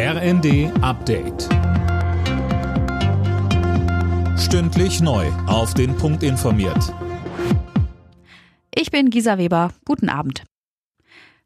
RND Update. Stündlich neu. Auf den Punkt informiert. Ich bin Gisa Weber. Guten Abend.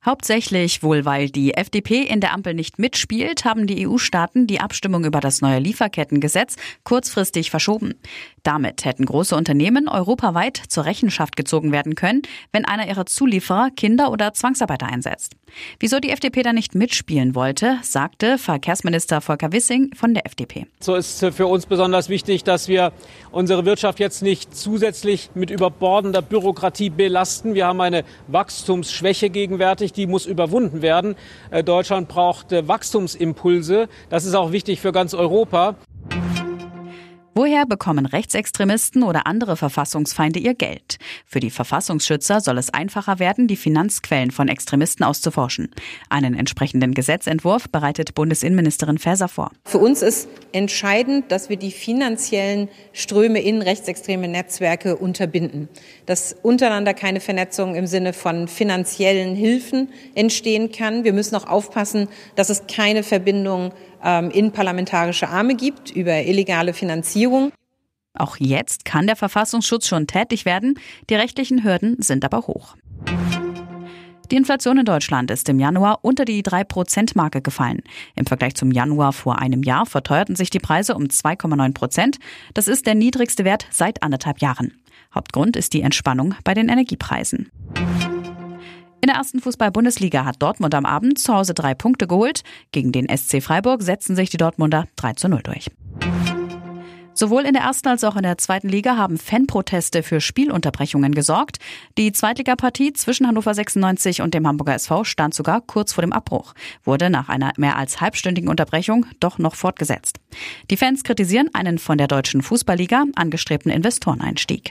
Hauptsächlich wohl, weil die FDP in der Ampel nicht mitspielt, haben die EU-Staaten die Abstimmung über das neue Lieferkettengesetz kurzfristig verschoben. Damit hätten große Unternehmen europaweit zur Rechenschaft gezogen werden können, wenn einer ihrer Zulieferer Kinder oder Zwangsarbeiter einsetzt. Wieso die FDP da nicht mitspielen wollte, sagte Verkehrsminister Volker Wissing von der FDP. So ist für uns besonders wichtig, dass wir unsere Wirtschaft jetzt nicht zusätzlich mit überbordender Bürokratie belasten. Wir haben eine Wachstumsschwäche gegenwärtig, die muss überwunden werden. Äh, Deutschland braucht äh, Wachstumsimpulse. Das ist auch wichtig für ganz Europa. Woher bekommen Rechtsextremisten oder andere Verfassungsfeinde ihr Geld? Für die Verfassungsschützer soll es einfacher werden, die Finanzquellen von Extremisten auszuforschen. Einen entsprechenden Gesetzentwurf bereitet Bundesinnenministerin Faeser vor. Für uns ist entscheidend, dass wir die finanziellen Ströme in rechtsextreme Netzwerke unterbinden. Dass untereinander keine Vernetzung im Sinne von finanziellen Hilfen entstehen kann. Wir müssen auch aufpassen, dass es keine Verbindung ähm, in parlamentarische Arme gibt über illegale Finanzierung. Auch jetzt kann der Verfassungsschutz schon tätig werden, die rechtlichen Hürden sind aber hoch. Die Inflation in Deutschland ist im Januar unter die 3-Prozent-Marke gefallen. Im Vergleich zum Januar vor einem Jahr verteuerten sich die Preise um 2,9 Prozent. Das ist der niedrigste Wert seit anderthalb Jahren. Hauptgrund ist die Entspannung bei den Energiepreisen. In der ersten Fußball-Bundesliga hat Dortmund am Abend zu Hause drei Punkte geholt. Gegen den SC Freiburg setzen sich die Dortmunder 3 zu 0 durch. Sowohl in der ersten als auch in der zweiten Liga haben Fanproteste für Spielunterbrechungen gesorgt. Die Zweitligapartie zwischen Hannover 96 und dem Hamburger SV stand sogar kurz vor dem Abbruch, wurde nach einer mehr als halbstündigen Unterbrechung doch noch fortgesetzt. Die Fans kritisieren einen von der deutschen Fußballliga angestrebten Investoreneinstieg.